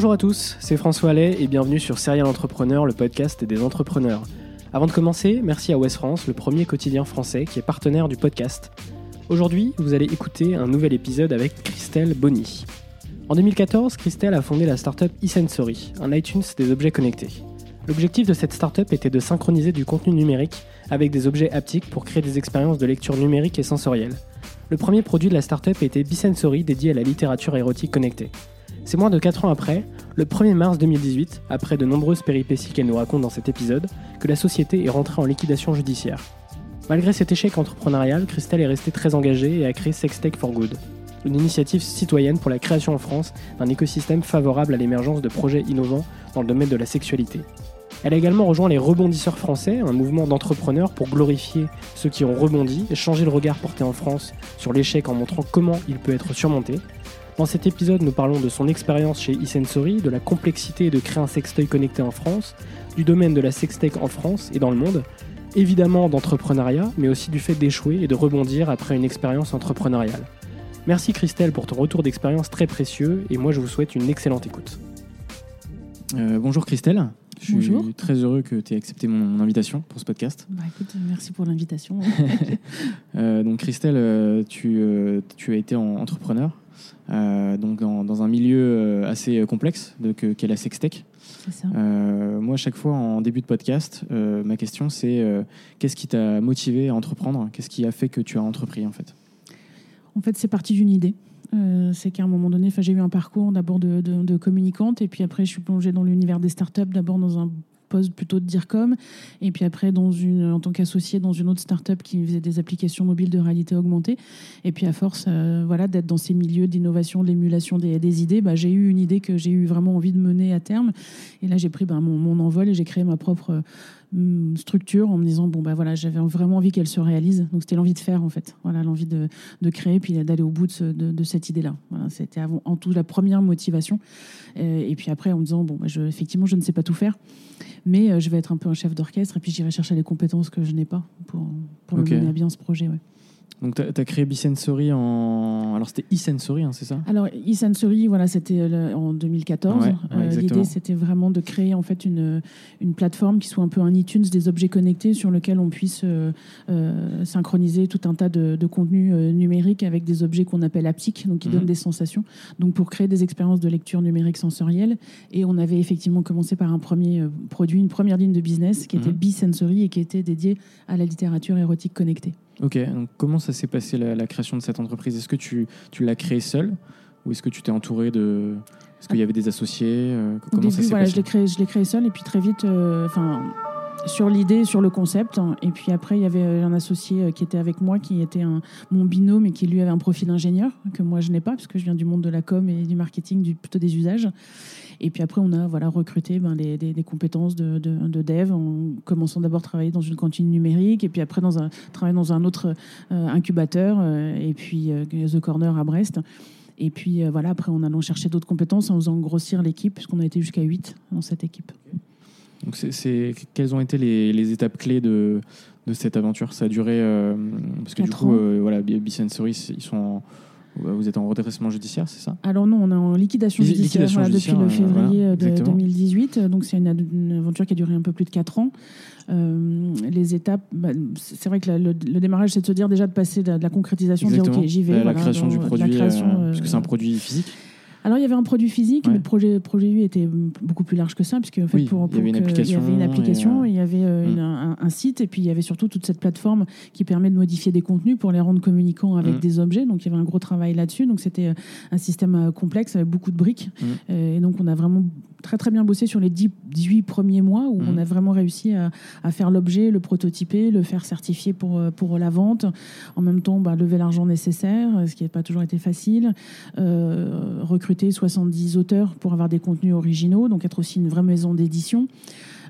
Bonjour à tous, c'est François Allais et bienvenue sur Serial Entrepreneur, le podcast des entrepreneurs. Avant de commencer, merci à West France, le premier quotidien français qui est partenaire du podcast. Aujourd'hui, vous allez écouter un nouvel épisode avec Christelle Bonny. En 2014, Christelle a fondé la startup eSensory, un iTunes des objets connectés. L'objectif de cette startup était de synchroniser du contenu numérique avec des objets haptiques pour créer des expériences de lecture numérique et sensorielle. Le premier produit de la startup était Bisensory dédié à la littérature érotique connectée. C'est moins de 4 ans après, le 1er mars 2018, après de nombreuses péripéties qu'elle nous raconte dans cet épisode, que la société est rentrée en liquidation judiciaire. Malgré cet échec entrepreneurial, Christelle est restée très engagée et a créé Sextech for Good, une initiative citoyenne pour la création en France d'un écosystème favorable à l'émergence de projets innovants dans le domaine de la sexualité. Elle a également rejoint les Rebondisseurs français, un mouvement d'entrepreneurs pour glorifier ceux qui ont rebondi et changer le regard porté en France sur l'échec en montrant comment il peut être surmonté, dans cet épisode, nous parlons de son expérience chez eSensory, de la complexité de créer un sextoy connecté en France, du domaine de la sextech en France et dans le monde, évidemment d'entrepreneuriat, mais aussi du fait d'échouer et de rebondir après une expérience entrepreneuriale. Merci Christelle pour ton retour d'expérience très précieux et moi je vous souhaite une excellente écoute. Euh, bonjour Christelle. Je suis très heureux que tu aies accepté mon invitation pour ce podcast. Bah, écoute, merci pour l'invitation. Euh, donc Christelle, euh, tu, tu as été entrepreneur donc dans, un milieu euh, assez complexe qu'est la sextech. Euh, moi, à chaque fois en début de podcast, ma question c'est qu'est-ce qui t'a motivé à entreprendre? Qu'est-ce qui a fait que tu as entrepris en fait? En fait, c'est parti d'une idée. c'est qu'à un moment donné, j'ai eu un parcours d'abord de, de, communicante et puis après je suis plongée dans l'univers des startups, d'abord dans un poste plutôt de DIRCOM. Et puis après, dans une, en tant qu'associé dans une autre start-up qui faisait des applications mobiles de réalité augmentée. Et puis à force euh, voilà, d'être dans ces milieux d'innovation, d'émulation des, des, idées, bah, j'ai eu une idée que j'ai eu vraiment envie de mener à terme. Et là, j'ai pris bah, mon, mon, envol et j'ai créé ma propre structure en me disant bon bah voilà j'avais vraiment envie qu'elle se réalise donc c'était l'envie de faire en fait voilà l'envie de, de, créer puis d'aller au bout de, de, cette idée là voilà, c'était en tout la première motivation euh, et puis après en me disant bon bah, je, effectivement je ne sais pas tout faire mais euh, je vais être un peu un chef d'orchestre et puis j'irai chercher les compétences que je n'ai pas pour, pour mener à bien ce projet. Ouais. Donc, tu as, créé Bisensory en. Alors, c'était e-sensory, hein, c'est ça? Alors, e-sensory, voilà, c'était euh, en 2014. Euh, l'idée, c'était vraiment de créer en fait une, une plateforme qui soit un peu un iTunes des objets connectés sur lequel on puisse euh, synchroniser tout un tas de, de contenus numériques avec des objets qu'on appelle haptiques, donc qui mhm. donnent des sensations. Donc, pour créer des expériences de lecture numérique sensorielle. Et on avait effectivement commencé par un premier produit, une première ligne de business qui était mhm. sensory et qui était dédiée à la littérature érotique connectée. Ok, donc comment ça s'est passé la, création de cette entreprise? Est-ce que tu, tu l'as créée seule? Ou est-ce que tu t'es entouré de... Est-ce qu'il y avait des associés Comment ça s'est passé? Je l'ai créé, je créé seule et puis très vite, euh, sur l'idée, sur le concept. Hein. Et puis après, il y avait un associé euh, qui était avec moi, qui était un, mon binôme et qui lui avait un profil ingénieur que moi je n'ai pas, parce que je viens du monde de la com et du marketing, du, plutôt des usages. Et puis après, on a voilà, recruté ben, des, compétences de, de, dev, en commençant d'abord à travailler dans une cantine numérique, et puis après dans un, dans un autre euh, incubateur, euh, et puis The Corner à Brest. Et puis voilà, après, en allant chercher d'autres compétences, en faisant grossir l'équipe, puisqu'on a été jusqu'à 8 dans cette équipe. Donc, c'est, quelles ont été les, les étapes clés de, de, cette aventure? Ça a duré. parce que du coup, voilà, Bisensory, ils sont en vous êtes en redressement judiciaire, c'est ça? Alors non, on est en liquidation judiciaire, depuis le février de 2018. Donc c'est une, aventure qui a duré un peu plus de 4 ans. Euh, les étapes, bah, c'est vrai que le, démarrage, c'est de se dire déjà de passer de, la concrétisation, de dire ok, j'y vais. La, création du produit, création, euh, puisque c'est un produit physique. Alors il y avait un produit physique, mais le projet, projet lui était beaucoup plus large que ça, puisque en fait, pour, il, y avait une application, il y avait, euh, mm. un, site, et puis il y avait surtout toute cette plateforme qui permet de modifier des contenus pour les rendre communicants avec mm. des objets. Donc il y avait un gros travail là-dessus. Donc c'était euh, un système euh, complexe avec beaucoup de briques. Mm. Et donc on a vraiment très très bien bossé sur les 18 premiers mois où on a vraiment réussi à, faire l'objet, le prototyper, le faire certifier pour, pour la vente. En même temps, bah, lever l'argent nécessaire, ce qui n'a pas toujours été facile. recruter 70 auteurs pour avoir des contenus originaux, donc être aussi une vraie maison d'édition.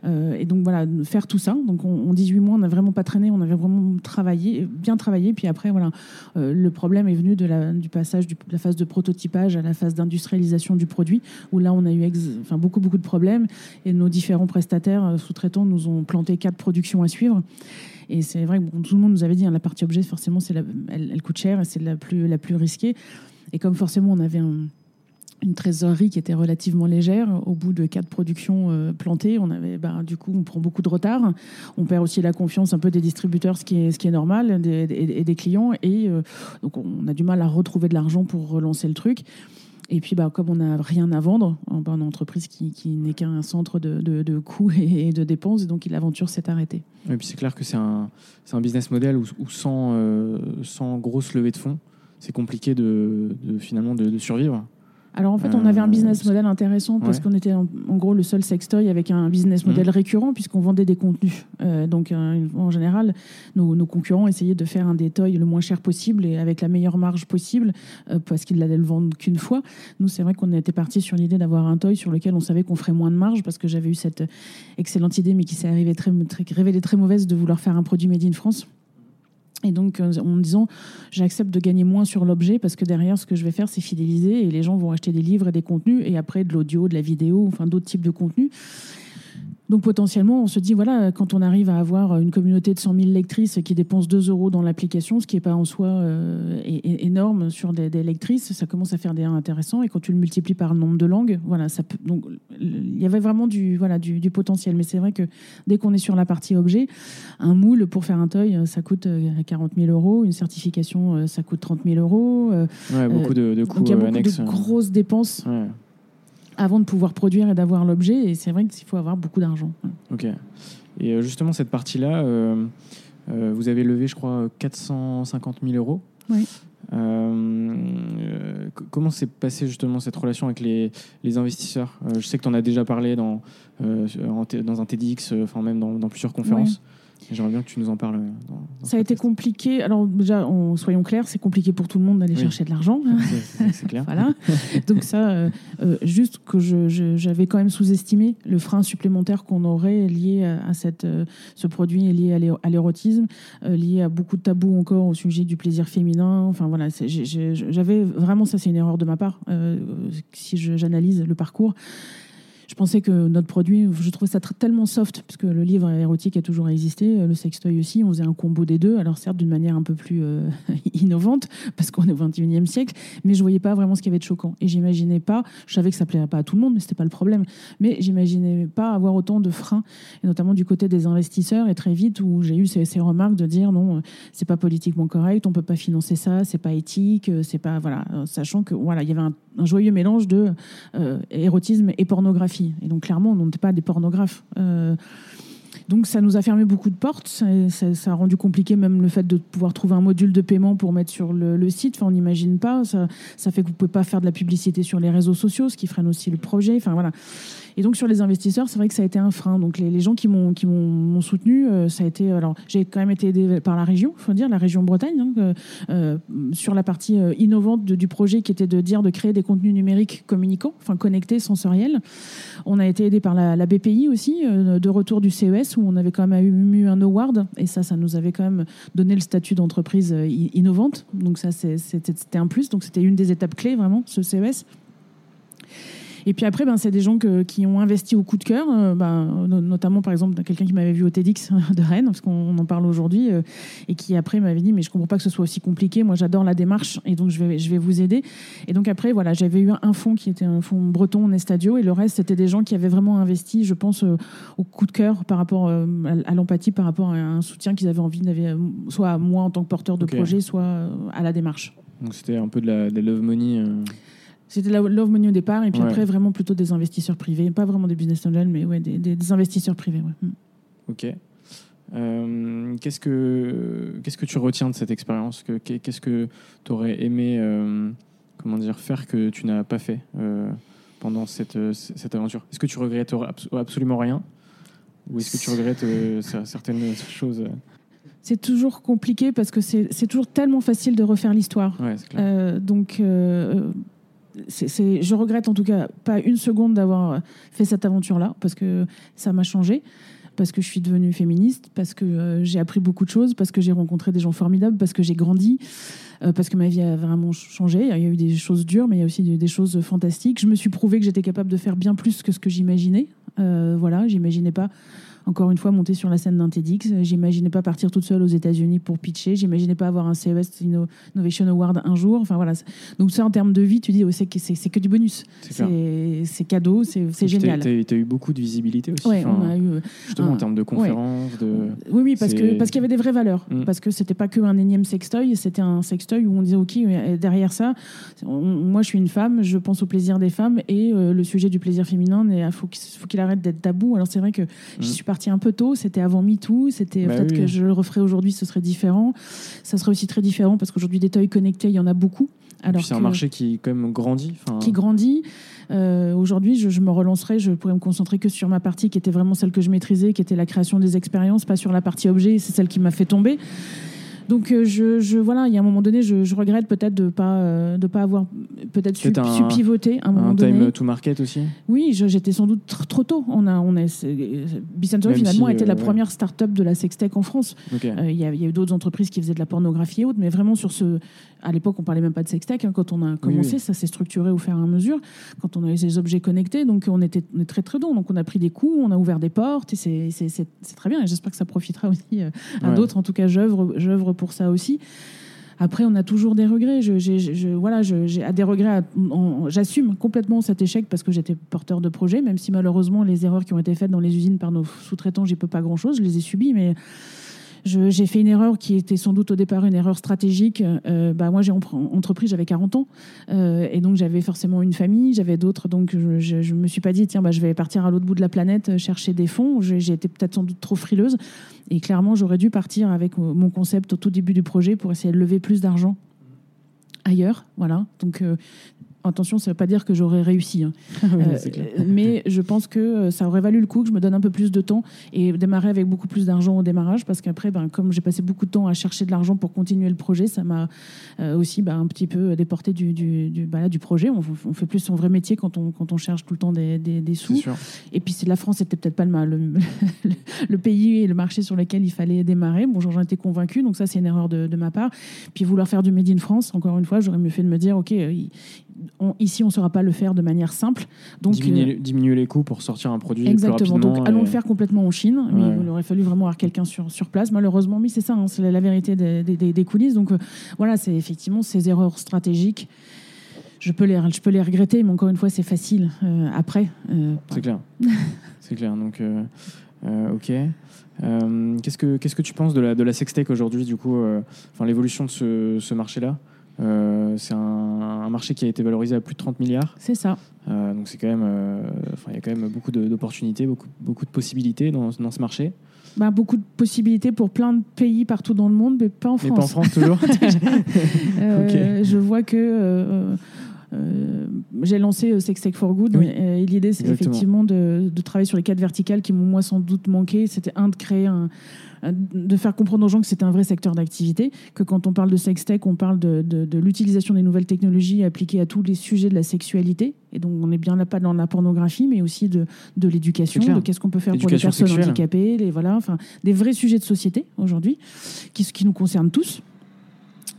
Euh, et donc voilà, faire tout ça. Donc en 18 mois, on n'a vraiment pas traîné, on avait vraiment travaillé, bien travaillé. Puis après, voilà, euh, le problème est venu de la, du passage de la phase de prototypage à la phase d'industrialisation du produit, où là, on a eu enfin, beaucoup, beaucoup de problèmes. Et nos différents prestataires euh, sous-traitants nous ont planté quatre productions à suivre. Et c'est vrai que tout le monde nous avait dit, hein, la partie objet, forcément, c'est elle, elle, coûte cher et c'est la plus, la plus risquée. Et comme forcément, on avait un une trésorerie qui était relativement légère. Au bout de quatre productions euh, plantées, on avait, bah, du coup, on prend beaucoup de retard. On perd aussi la confiance un peu des distributeurs, ce qui est, normal, et des, clients. Et euh, donc, on a du mal à retrouver de l'argent pour relancer le truc. Et puis, bah, comme on n'a rien à vendre, en une entreprise qui, n'est qu'un centre de, coûts et de dépenses, donc l'aventure s'est arrêtée. Et puis, c'est clair que c'est un, business model où, sans, euh, sans grosse levée de fonds, c'est compliqué de, finalement de survivre. Alors en fait, on avait un euh, business model intéressant parce qu'on était en, gros le seul sextoy avec un business model mmh. récurrent puisqu'on vendait des contenus. Euh, donc euh, en général, nos, concurrents essayaient de faire un détoy le moins cher possible et avec la meilleure marge possible parce qu'ils n'allaient le vendre qu'une fois. Nous, c'est vrai qu'on était parti sur l'idée d'avoir un toy sur lequel on savait qu'on ferait moins de marge parce que j'avais eu cette excellente idée mais qui s'est très, très, révélée très mauvaise de vouloir faire un produit made in France. Et donc, euh, en disant, j'accepte de gagner moins sur l'objet parce que derrière, ce que je vais faire, c'est fidéliser et les gens vont acheter des livres et des contenus et après de l'audio, de la vidéo, enfin d'autres types de contenus. Donc potentiellement, on se dit, voilà, quand on arrive à avoir une communauté de 100 000 lectrices qui dépensent 2 euros dans l'application, ce qui n'est pas en soi euh, énorme sur des, lectrices, ça commence à faire des intéressants. Et quand tu le multiplies par le nombre de langues, voilà, ça peut, donc il y avait vraiment du, voilà, du, potentiel. Mais c'est vrai que dès qu'on est sur la partie objet, un moule pour faire un toy, ça coûte 40 euh, 000 euros. Une certification, euh, ça coûte 30 000 euros. Ouais, beaucoup de, de coûts donc il y a beaucoup de grosses dépenses. Ouais avant de pouvoir produire et d'avoir l'objet. Et c'est vrai qu'il faut avoir beaucoup d'argent. Ok. Et euh, justement, cette partie-là, euh, euh, vous avez levé, je crois, 450 000 euros. Oui. comment s'est passée justement cette relation avec les, les investisseurs? Je sais que tu en as déjà parlé dans, dans un TEDx, enfin même dans, dans plusieurs conférences. J'aimerais bien que tu nous en parles. Euh, ça a été compliqué. Alors déjà, soyons clairs, c'est compliqué pour tout le monde d'aller chercher de l'argent. C'est clair. voilà. Donc ça, euh, euh, juste que j'avais quand même sous-estimé le frein supplémentaire qu'on aurait lié à, cette, ce produit lié à l'érotisme, lié à beaucoup de tabous encore au sujet du plaisir féminin. Enfin voilà, j'avais vraiment ça, c'est une erreur de ma part si j'analyse le parcours je pensais que notre produit, je trouvais ça tellement soft, parce que le livre érotique a toujours existé, le sextoy aussi, on faisait un combo des deux, alors certes d'une manière un peu plus euh, innovante, parce qu'on est au 21e siècle, mais je voyais pas vraiment ce qu'il y avait de choquant. Et j'imaginais pas, je savais que ça plairait pas à tout le monde, mais c'était pas le problème, mais j'imaginais pas avoir autant de freins, et notamment du côté des investisseurs, et très vite où j'ai eu ces, remarques de dire non, euh, c'est pas politiquement correct, on peut pas financer ça, c'est pas éthique, euh, c'est pas, voilà, sachant que voilà, il y avait un, joyeux mélange de érotisme et pornographie et donc, clairement, on n'était pas des pornographes. Euh, donc ça nous a fermé beaucoup de portes, ça, a rendu compliqué même le fait de pouvoir trouver un module de paiement pour mettre sur le, site, enfin, on n'imagine pas, ça, ça, fait que vous ne pouvez pas faire de la publicité sur les réseaux sociaux, ce qui freine aussi le projet, enfin voilà. Et donc sur les investisseurs, c'est vrai que ça a été un frein. Donc les, gens qui m'ont qui soutenu, euh, ça a été alors j'ai quand même été aidé par la région, faut dire la région Bretagne, hein, euh, sur la partie euh, innovante du projet qui était de dire de créer des contenus numériques communicants, enfin connectés, sensoriels. On a été aidé par la, BPI aussi, de retour du CES où on avait quand même eu un award, et ça, ça nous avait quand même donné le statut d'entreprise innovante. Donc ça, c'était un plus. Donc c'était une des étapes clés, vraiment, ce CES. Et puis après, ben, c'est des gens qui ont investi au coup de cœur, euh, ben, notamment par exemple quelqu'un qui m'avait vu au TEDx de Rennes, parce qu'on en parle aujourd'hui, euh, et qui après m'avait dit mais je comprends pas que ce soit aussi compliqué. Moi, j'adore la démarche, et donc je vais, je vais vous aider. Et donc après, voilà, j'avais eu un fonds qui était un fonds breton, Estadio, et le reste c'était des gens qui avaient vraiment investi, je pense, euh, au coup de cœur par rapport à l'empathie, par rapport à un soutien qu'ils avaient envie, soit à moi en tant que porteur de projet, soit à la démarche. Donc c'était un peu de la, de love money. C'était la Love Money au départ, et puis après, vraiment plutôt des investisseurs privés. Pas vraiment des business angels, mais ouais, des, des, investisseurs privés. Ouais. Mm. Ok. Euh, qu'est-ce, que, qu'est-ce que tu retiens de cette expérience Qu'est-ce que tu aurais aimé euh, comment dire, faire que tu n'as pas fait euh, pendant cette, cette aventure? Est-ce que tu regrettes absolument rien? Ou est-ce que tu regrettes certaines choses? C'est toujours compliqué parce que c'est, c'est toujours tellement facile de refaire l'histoire. Ouais, donc, je regrette en tout cas pas une seconde d'avoir fait cette aventure-là, parce que ça m'a changé, parce que je suis devenue féministe, parce que euh, j'ai appris beaucoup de choses, parce que j'ai rencontré des gens formidables, parce que j'ai grandi, euh, parce que ma vie a vraiment changé. Il y a eu des choses dures, mais il y a aussi des choses fantastiques. Je me suis prouvé que j'étais capable de faire bien plus que ce que j'imaginais. Euh, voilà, j'imaginais pas encore une fois, monter sur la scène d'un TEDx. J'imaginais pas partir toute seule aux États-Unis pour pitcher. J'imaginais pas avoir un CES Innovation Award un jour. Enfin voilà. Donc ça, en termes de vie, tu dis, oh, c'est que, du bonus. C'est cadeau, c'est génial. Tu as, eu beaucoup de visibilité aussi. Ouais, on a eu, euh, justement en termes de conférences. De... Oui, oui, parce qu'il y avait des vraies valeurs. Mm. Parce que c'était pas que un énième sextoy, c'était un sextoy où on disait, ok, derrière ça, moi je suis une femme, je pense au plaisir des femmes et euh, le sujet du plaisir féminin, il faut qu'il arrête d'être tabou. Alors c'est vrai que je mm. suis partie un peu tôt, c'était avant MeToo, c'était bah peut-être que je le referais aujourd'hui, ce serait différent. Ça serait aussi très différent parce qu'aujourd'hui, des toys connectés, il y en a beaucoup. Alors c'est un marché qui quand même grandit. Qui grandit. Euh, aujourd'hui, je, me relancerai, je pourrais me concentrer que sur ma partie qui était vraiment celle que je maîtrisais, qui était la création des expériences, pas sur la partie objet. C'est celle qui m'a fait tomber. Donc euh, je, je, voilà, il y a un moment donné, je, regrette peut-être de pas euh, de pas avoir peut-être su, pivoter un moment un time to market aussi? Oui, j'étais sans doute trop tôt. On a on a Bicentennial finalement a été la première start-up de la sextech en France. Il y, a eu d'autres entreprises qui faisaient de la pornographie et autres, mais vraiment sur ce à l'époque, on parlait même pas de sextech. Hein, quand on a commencé, ça s'est structuré au fur et à mesure. Quand on a eu ces objets connectés, donc on était on est très très tôt. Donc on a pris des coups, on a ouvert des portes, et c'est très bien. J'espère que ça profitera aussi euh, à d'autres. En tout cas, j'œuvre pour ça aussi. Après, on a toujours des regrets. Je, je, voilà, j'ai des regrets. J'assume complètement cet échec parce que j'étais porteur de projet, même si malheureusement les erreurs qui ont été faites dans les usines par nos sous-traitants, j'y peux pas grand-chose. Je les ai subies, mais j'ai fait une erreur qui était sans doute au départ une erreur stratégique. Euh, bah, moi, j'ai entrepris, j'avais 40 ans. Euh, et donc, j'avais forcément une famille, j'avais d'autres. Donc, je ne me suis pas dit, tiens, bah, je vais partir à l'autre bout de la planète euh, chercher des fonds. J'ai été peut-être sans doute trop frileuse. Et clairement, j'aurais dû partir avec mon concept au tout début du projet pour essayer de lever plus d'argent ailleurs. Voilà. Donc, Attention, ça ne veut pas dire que j'aurais réussi. Hein. Euh, mais je pense que euh, ça aurait valu le coup que je me donne un peu plus de temps et démarrer avec beaucoup plus d'argent au démarrage parce qu'après, ben, comme j'ai passé beaucoup de temps à chercher de l'argent pour continuer le projet, ça m'a euh, aussi ben, un petit peu déporté du, du, du, ben du projet. On, fait plus son vrai métier quand on, quand on cherche tout le temps des, des, sous. Et puis la France n'était peut-être pas le, le, pays et le marché sur lequel il fallait démarrer. Bon, j'en étais convaincu, donc ça c'est une erreur de, de, ma part. Puis vouloir faire du Made in France, encore une fois, j'aurais mieux fait de me dire, ok, ici, on ne saura pas le faire de manière simple. Donc, diminuer, euh, diminuer, les coûts pour sortir un produit exactement. Plus donc, allons le faire complètement en Chine. Mais il aurait fallu vraiment avoir quelqu'un sur, sur place. Malheureusement, oui, c'est ça, hein, c'est la vérité des, des, coulisses. Donc, euh, voilà, c'est effectivement ces erreurs stratégiques. Je peux, les, je peux les regretter, mais encore une fois, c'est facile euh, après. c'est clair. c'est clair. Donc, ok. qu'est-ce, que, qu'est-ce que tu penses de la, de la sextech aujourd'hui, du coup, enfin, l'évolution de ce, ce marché-là? Euh, c'est un, marché qui a été valorisé à plus de 30 milliards. C'est ça. Euh, donc c'est quand même, euh, il y a quand même beaucoup d'opportunités, beaucoup, beaucoup de possibilités dans, dans ce marché. Bah, beaucoup de possibilités pour plein de pays partout dans le monde, mais pas en France. Mais pas en France toujours. Je vois que j'ai lancé euh, Sex Tech for Good Oui. et, et l'idée c'est effectivement de, de travailler sur les quatre verticales qui m'ont moi sans doute manqué. C'était un de créer un, un- de faire comprendre aux gens que c'était un vrai secteur d'activité, que quand on parle de sex tech, on parle de, de- de l'utilisation des nouvelles technologies appliquées à tous les sujets de la sexualité. Et donc on est bien là pas dans la pornographie, mais aussi de, de l'éducation, de qu'est-ce qu'on peut faire pour les personnes sexuelle. handicapées, les voilà, enfin des vrais sujets de société aujourd'hui qui, qui nous concernent tous.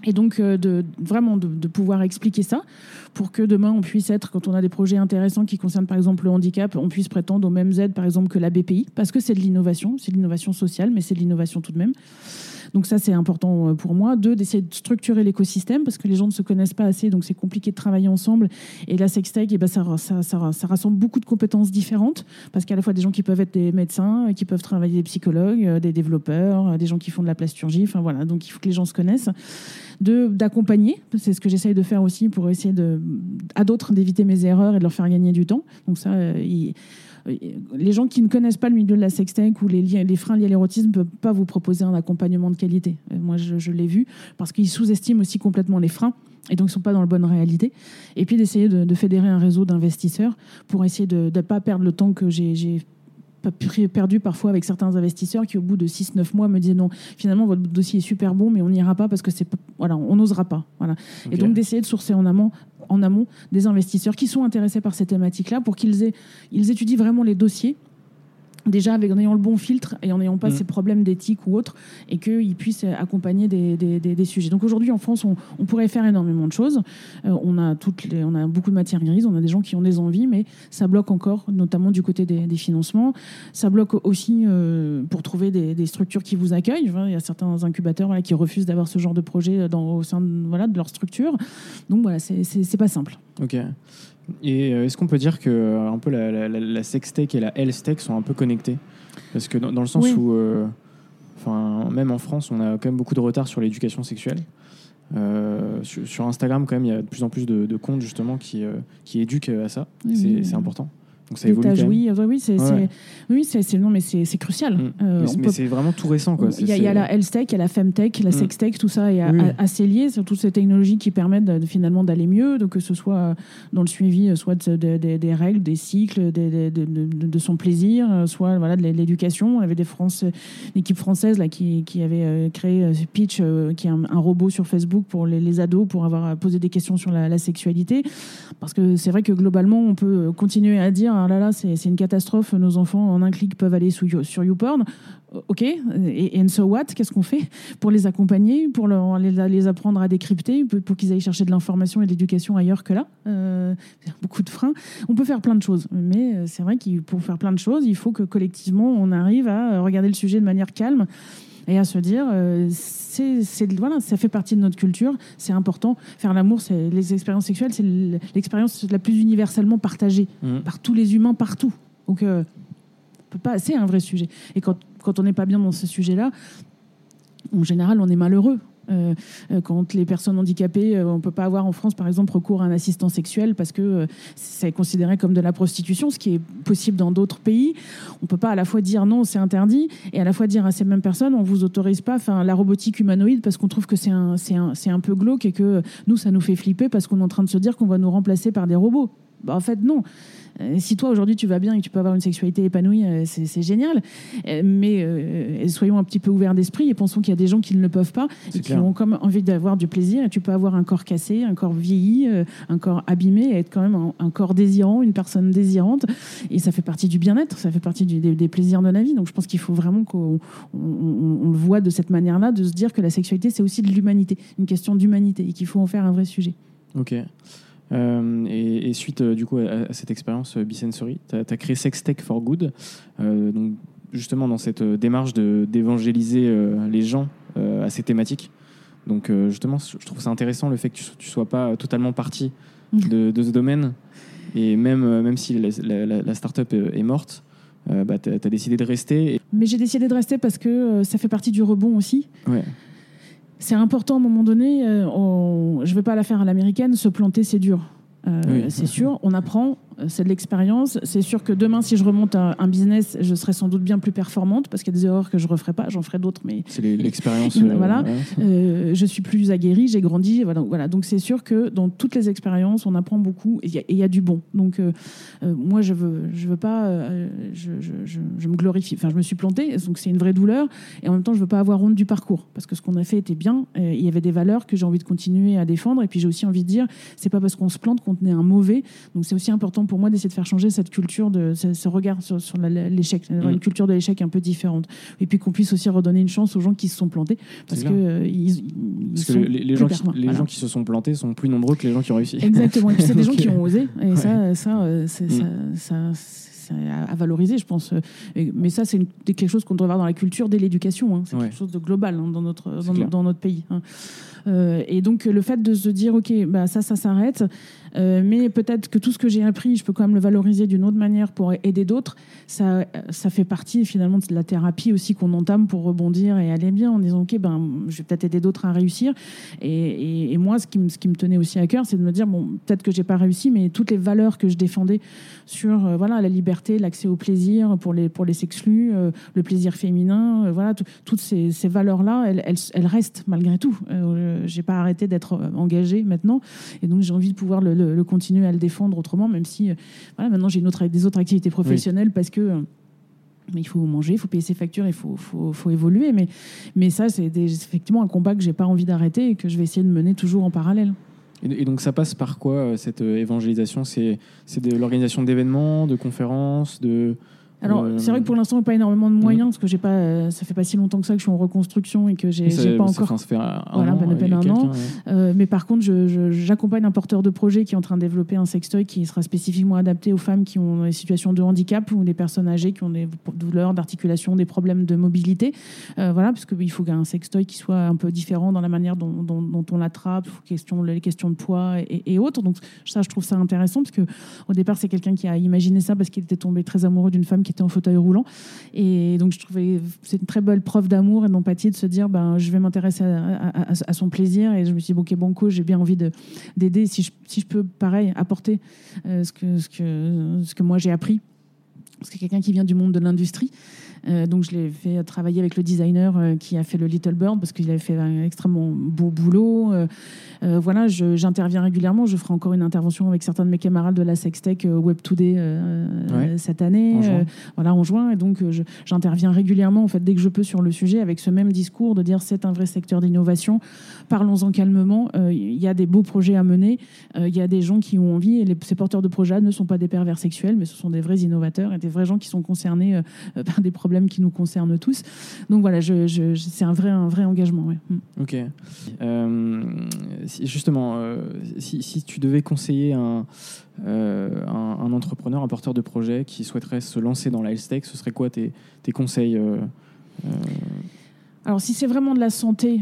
Et donc, euh, de, vraiment de, de pouvoir expliquer ça pour que demain, on puisse être, quand on a des projets intéressants qui concernent par exemple le handicap, on puisse prétendre aux mêmes aides, par exemple, que la BPI, parce que c'est de l'innovation, c'est de l'innovation sociale, mais c'est de l'innovation tout de même. Donc ça, c'est important euh, pour moi. Deux, d'essayer de structurer l'écosystème, parce que les gens ne se connaissent pas assez, donc c'est compliqué de travailler ensemble. Et la sextech, eh ben, ça, rassemble beaucoup de compétences différentes, parce qu'à la fois des gens qui peuvent être des médecins, euh, qui peuvent travailler des psychologues, euh, des développeurs, des gens qui font de la plasturgie, enfin voilà, donc il faut que les gens se connaissent de d'accompagner. C'est ce que j'essaye de faire aussi pour essayer à d'autres d'éviter mes erreurs et de leur faire gagner du temps. Donc ça, les gens qui ne connaissent pas le milieu de la sextech ou les, les freins liés à l'érotisme ne peuvent pas vous proposer un accompagnement de qualité. Euh, Moi, je, l'ai vu parce qu'ils sous-estiment aussi complètement les freins. Et donc, ils ne sont pas dans la bonne réalité. Et puis, d'essayer de, de fédérer un réseau d'investisseurs pour essayer de ne pas perdre le temps que j'ai j'ai perdu parfois avec certains investisseurs qui, au bout de 6-9 mois, me disaient non, finalement, votre dossier est super bon, mais on n'ira pas parce que c'est voilà, on n'osera pas. Voilà. Et donc d'essayer de sourcer en amont, en amont des investisseurs qui sont intéressés par ces thématiques-là pour qu'ils aient, ils étudient vraiment les dossiers. Déjà avec, en ayant le bon filtre et en n'ayant pas Mm. ces problèmes d'éthique ou autres, et qu'ils puissent accompagner des, des- des- des sujets. Donc aujourd'hui en France, on, on pourrait faire énormément de choses. Euh, on, a toutes les, on a beaucoup de matières grises, on a des gens qui ont des envies, mais ça bloque encore, notamment du côté des, financements. Ça bloque aussi euh, pour trouver des, structures qui vous accueillent. Voilà, Il y a certains incubateurs voilà, qui refusent d'avoir ce genre de projet dans, au sein de, voilà, de leur structure. Donc voilà, c'est pas simple. Ok. Et euh, est-ce qu'on peut dire que euh, un peu la, la, la, la sextech et la health-tech sont un peu connectées? Parce que dans, dans le sens Oui. où, euh, enfin, même en France, on a quand même beaucoup de retard sur l'éducation sexuelle. Euh, sur, sur Instagram, quand même, il y a de plus en plus de, de comptes justement qui, euh, qui éduquent à ça. Oui, c'est oui. c'est important. Donc ça évolue même. oui, c'est Ouais. oui, c'est non, mais c'est c'est crucial. Mm. Euh, mais c'est- peut- vraiment tout récent. Quoi. Il y, a, y la health tech, il y a la femtech, la Mm. sextech, tout ça est Oui, assez lié. C'est toutes ces technologies qui permettent de- finalement d'aller mieux, donc que ce soit euh, dans le suivi, euh, soit de- de- de- des règles, des cycles, de, son plaisir, euh, soit voilà, de l'éducation. On avait des France, une équipe française là, qui, qui avait euh, créé euh, Pitch, euh, qui est un, un robot sur Facebook pour les, les ados, pour avoir à poser des questions sur la, la sexualité. Parce que c'est vrai que globalement, on peut continuer à dire ah là là, c'est une catastrophe, nos enfants en un clic peuvent aller sur YouPorn. Ok, et so what? Qu'est-ce qu'on fait pour les accompagner, pour les, apprendre à décrypter, pour, qu'ils aillent chercher de l'information et de l'éducation ailleurs que là? Euh, Beaucoup de freins. On peut faire plein de choses, mais euh, c'est vrai qu'il pour faire plein de choses, il faut que collectivement on arrive à regarder le sujet de manière calme et à se dire euh, c'est c'est- voilà ça fait partie de notre culture c'est important. Faire l'amour c'est les expériences sexuelles c'est l'expérience la plus universellement partagée Mm. par tous les humains partout. Donc euh, on peut pas c'est un vrai sujet. Et quand, quand on n'est pas bien dans ce sujet là en général on est malheureux quand les personnes handicapées, euh, on peut pas avoir en France, par exemple, recours à un assistant sexuel parce que euh, c'est considéré comme de la prostitution, ce qui est possible dans d'autres pays. On peut pas à la fois dire non, c'est interdit, et à la fois dire à ces mêmes personnes, on vous autorise pas, la robotique humanoïde parce qu'on trouve que c'est un, un, un peu glauque et que nous, ça nous fait flipper parce qu'on est en train de se dire qu'on va nous remplacer par des robots. Bah, en fait, non. Euh, Si toi aujourd'hui tu vas bien et que tu peux avoir une sexualité épanouie, euh, c'est génial. Euh, Mais soyons un petit peu ouverts d'esprit et pensons qu'il y a des gens qui ne le peuvent pas et qui ont comme envie d'avoir du plaisir. Et tu peux avoir un corps cassé, un corps vieilli, un corps abîmé et être quand même un, un corps désirant, une personne désirante. Et ça fait partie du bien-être, ça fait partie du- des, des plaisirs de la vie. Donc je pense qu'il faut vraiment qu'on on- on- on le voit de cette manière-là, de se dire que la sexualité c'est aussi de l'humanité, une question d'humanité et qu'il faut en faire un vrai sujet. Ok. Euh, et, et suite euh, du coup à, à cette expérience euh, Bisensory, tu as, créé Sextech for Good. Donc justement dans cette démarche d'évangéliser les gens à ces thématiques. Donc justement, je trouve ça intéressant le fait que tu, tu sois pas totalement parti de, de ce domaine. Et même, même si la, la, la- start-up est morte, bah, tu as, décidé de rester. Et- Mais j'ai décidé de rester parce que ça fait partie du rebond aussi. ouais. C'est important à un moment donné, euh, on- je ne vais pas la faire à l'américaine, se planter c'est dur. Euh, Oui. C'est sûr, on apprend, c'est de l'expérience. C'est sûr que demain, si je remonte à un business, je serai sans doute bien plus performante parce qu'il y a des erreurs que je ne referai pas, j'en ferai d'autres. Mais c'est l'expérience. voilà, euh, je suis plus aguerrie, j'ai grandi. Voilà, voilà. Donc c'est sûr que dans toutes les expériences, on apprend beaucoup et il y, a du bon. Donc euh, euh, moi, je veux, je veux pas, je, je, je, me glorifie. Enfin, je me suis plantée, donc c'est une vraie douleur. Et en même temps, je veux pas avoir honte du parcours parce que ce qu'on a fait était bien. Il y avait des valeurs que j'ai envie de continuer à défendre. Et puis j'ai aussi envie de dire, c'est pas parce qu'on se plante qu'on est un mauvais. Donc c'est aussi important pour moi d'essayer de faire changer cette culture, de ce, regard sur, l'échec, mm. une culture de l'échec un peu différente. Et puis qu'on puisse aussi redonner une chance aux gens qui se sont plantés, parce que, euh, ils, les, gens, qui, les gens qui se sont plantés sont plus nombreux que les gens qui ont réussi. Exactement. Et puis c'est des gens qui ont osé. Et ça, ça, euh, mm. ça, ça à, valoriser, je pense. Mais ça, c'est quelque chose qu'on doit avoir dans la culture dès l'éducation. Hein. C'est quelque chose de global hein, dans, notre, dans, notre pays. Hein. Euh, et donc, le fait de se dire, OK, bah, ça, ça s'arrête. Euh, mais peut-être que tout ce que j'ai appris, je peux quand même le valoriser d'une autre manière pour aider d'autres. Ça, ça fait partie finalement de la thérapie aussi qu'on entame pour rebondir et aller bien en disant ok ben je vais peut-être aider d'autres à réussir. Et, moi, ce qui, me, ce qui me tenait aussi à cœur, c'est de me dire bon peut-être que j'ai pas réussi, mais toutes les valeurs que je défendais sur euh, voilà la liberté, l'accès au plaisir pour les pour les sexlus, euh, le plaisir féminin, voilà toutes ces, valeurs là, elles, elles, elles, restent malgré tout. j'ai pas arrêté d'être engagée maintenant, et donc j'ai envie de pouvoir le le, continuer à le défendre autrement, même si euh, voilà, maintenant j'ai autre, des autres activités professionnelles parce que euh, il faut manger, il faut payer ses factures, il faut, faut, faut évoluer. Mais, mais ça, c'est effectivement un combat que j'ai pas envie d'arrêter et que je vais essayer de mener toujours en parallèle. Et, donc ça passe par quoi euh, cette évangélisation? C'est de l'organisation d'événements, de conférences, de alors, c'est vrai que pour l'instant, pas énormément de moyens, parce que j'ai pas, euh, ça fait pas si longtemps que ça que je suis en reconstruction et que j'ai pas encore. Ça fait un voilà, an, peine un an. Euh, mais par contre, j'accompagne un porteur de projet qui est en train de développer un sextoy qui sera spécifiquement adapté aux femmes qui ont des situations de handicap ou des personnes âgées qui ont des douleurs d'articulation, des problèmes de mobilité. Euh, voilà, parce qu'il faut un sextoy qui soit un peu différent dans la manière dont, dont, on l'attrape, question, les questions de poids et, et, autres. Donc, ça, je trouve ça intéressant, parce que au départ, c'est quelqu'un qui a imaginé ça parce qu'il était tombé très amoureux d'une femme qui était en fauteuil roulant. Et donc, je trouvais c'est une très belle preuve d'amour et d'empathie de se dire ben, je vais m'intéresser à, son plaisir. Et je me suis dit, ok, Banco, j'ai bien envie d'aider. Si je, si je peux, pareil, apporter euh, ce, que, ce, que, ce que moi j'ai appris. Parce que quelqu'un qui vient du monde de l'industrie. Euh, donc je l'ai fait travailler avec le designer euh, qui a fait le Little Bird parce qu'il avait fait un extrêmement beau boulot. Euh, voilà, j'interviens régulièrement. Je ferai encore une intervention avec certains de mes camarades de la Sextech Web Today cette année. En voilà, en juin. Et donc j'interviens régulièrement en fait dès que je peux sur le sujet avec ce même discours de dire c'est un vrai secteur d'innovation. Parlons-en calmement. Il y a des beaux projets à mener. Il y a des gens qui ont envie et les, ces porteurs de projets ne sont pas des pervers sexuels, mais ce sont des vrais innovateurs et des vrais gens qui sont concernés par des problèmes qui nous concernent tous. Donc voilà, je, c'est un vrai, un vrai engagement. Mm. Ok. Euh, justement, euh, si, tu devais conseiller euh, un, un, entrepreneur, un porteur de projet qui souhaiterait se lancer dans la health tech, ce serait quoi tes, tes conseils alors, si c'est vraiment de la santé,